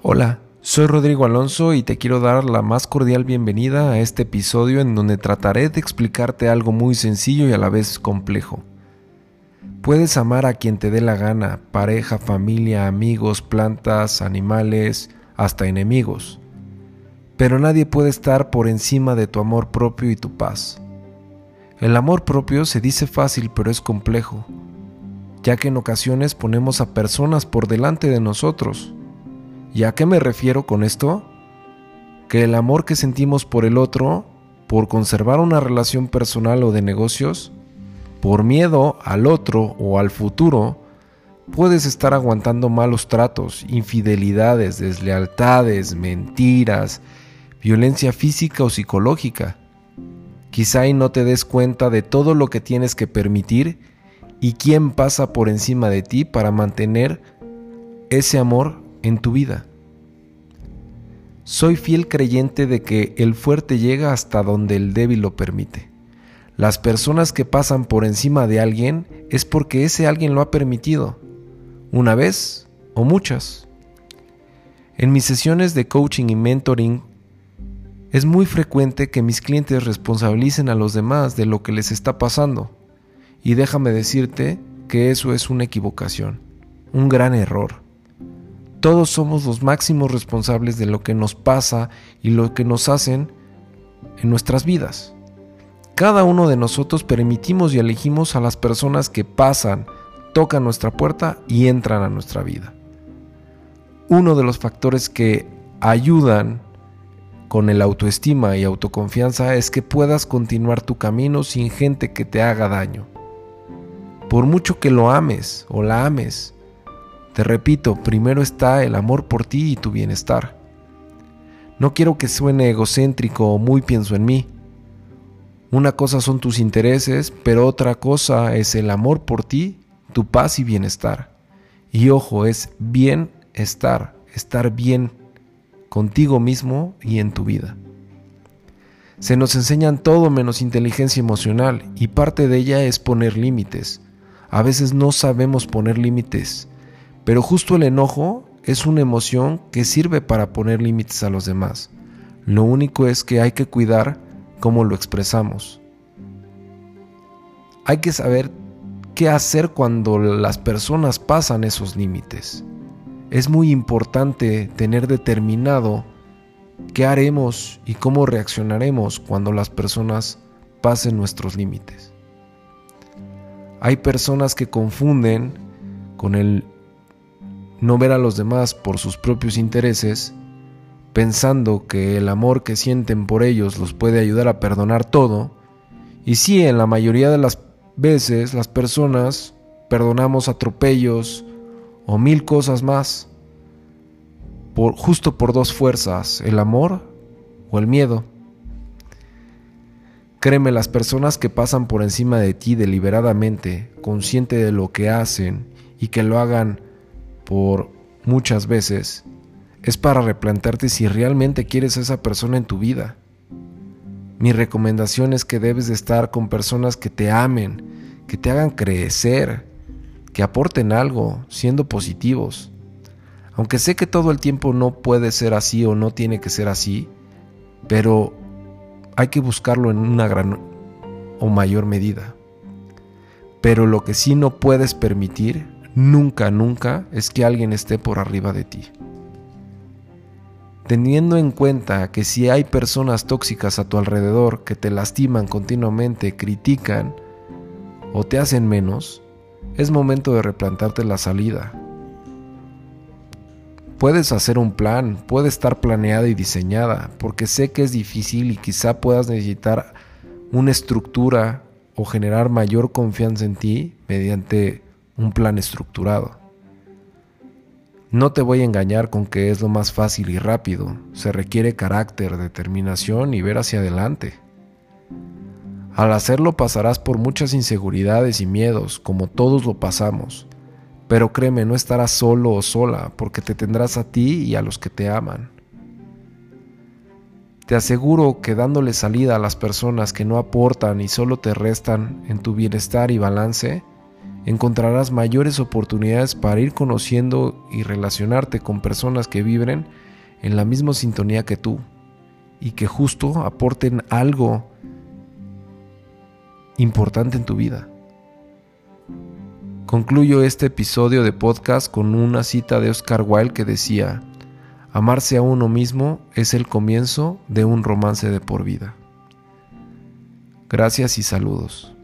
Hola, soy Rodrigo Alonso y te quiero dar la más cordial bienvenida a este episodio en donde trataré de explicarte algo muy sencillo y a la vez complejo. Puedes amar a quien te dé la gana, pareja, familia, amigos, plantas, animales, hasta enemigos. Pero nadie puede estar por encima de tu amor propio y tu paz. El amor propio se dice fácil pero es complejo, ya que en ocasiones ponemos a personas por delante de nosotros ¿Y a qué me refiero con esto? Que el amor que sentimos por el otro, por conservar una relación personal o de negocios, por miedo al otro o al futuro, puedes estar aguantando malos tratos, infidelidades, deslealtades, mentiras, violencia física o psicológica. Quizá y no te des cuenta de todo lo que tienes que permitir y quién pasa por encima de ti para mantener ese amor en tu vida. Soy fiel creyente de que el fuerte llega hasta donde el débil lo permite. Las personas que pasan por encima de alguien es porque ese alguien lo ha permitido, una vez o muchas. En mis sesiones de coaching y mentoring, es muy frecuente que mis clientes responsabilicen a los demás de lo que les está pasando. Y déjame decirte que eso es una equivocación, un gran error. Todos somos los máximos responsables de lo que nos pasa y lo que nos hacen en nuestras vidas. Cada uno de nosotros permitimos y elegimos a las personas que pasan, tocan nuestra puerta y entran a nuestra vida. Uno de los factores que ayudan con el autoestima y autoconfianza es que puedas continuar tu camino sin gente que te haga daño. Por mucho que lo ames o la ames, te repito, primero está el amor por ti y tu bienestar. No quiero que suene egocéntrico o muy pienso en mí. Una cosa son tus intereses, pero otra cosa es el amor por ti, tu paz y bienestar. Y ojo, es bienestar, estar bien contigo mismo y en tu vida. Se nos enseñan todo menos inteligencia emocional y parte de ella es poner límites. A veces no sabemos poner límites pero justo el enojo es una emoción que sirve para poner límites a los demás. Lo único es que hay que cuidar cómo lo expresamos. Hay que saber qué hacer cuando las personas pasan esos límites. Es muy importante tener determinado qué haremos y cómo reaccionaremos cuando las personas pasen nuestros límites. Hay personas que confunden con el no ver a los demás por sus propios intereses, pensando que el amor que sienten por ellos los puede ayudar a perdonar todo, y sí, en la mayoría de las veces las personas perdonamos atropellos o mil cosas más, justo por dos fuerzas, el amor o el miedo. Créeme, las personas que pasan por encima de ti deliberadamente, consciente de lo que hacen y que lo hagan por muchas veces es para replantarte si realmente quieres a esa persona en tu vida. Mi recomendación es que debes de estar con personas que te amen, que te hagan crecer, que aporten algo, siendo positivos. Aunque sé que todo el tiempo no puede ser así o no tiene que ser así, pero hay que buscarlo en una gran o mayor medida. Pero lo que sí no puedes permitir nunca, nunca es que alguien esté por arriba de ti. Teniendo en cuenta que si hay personas tóxicas a tu alrededor que te lastiman continuamente, critican o te hacen menos, es momento de replantarte la salida. Puedes hacer un plan, puede estar planeada y diseñada, porque sé que es difícil y quizá puedas necesitar una estructura o generar mayor confianza en ti mediante un plan estructurado. No te voy a engañar con que es lo más fácil y rápido, se requiere carácter, determinación y ver hacia adelante. Al hacerlo pasarás por muchas inseguridades y miedos, como todos lo pasamos, pero créeme, no estarás solo o sola, porque te tendrás a ti y a los que te aman. Te aseguro que dándole salida a las personas que no aportan y solo te restan en tu bienestar y balance, encontrarás mayores oportunidades para ir conociendo y relacionarte con personas que vibren en la misma sintonía que tú y que justo aporten algo importante en tu vida. Concluyo este episodio de podcast con una cita de Oscar Wilde que decía, amarse a uno mismo es el comienzo de un romance de por vida. Gracias y saludos.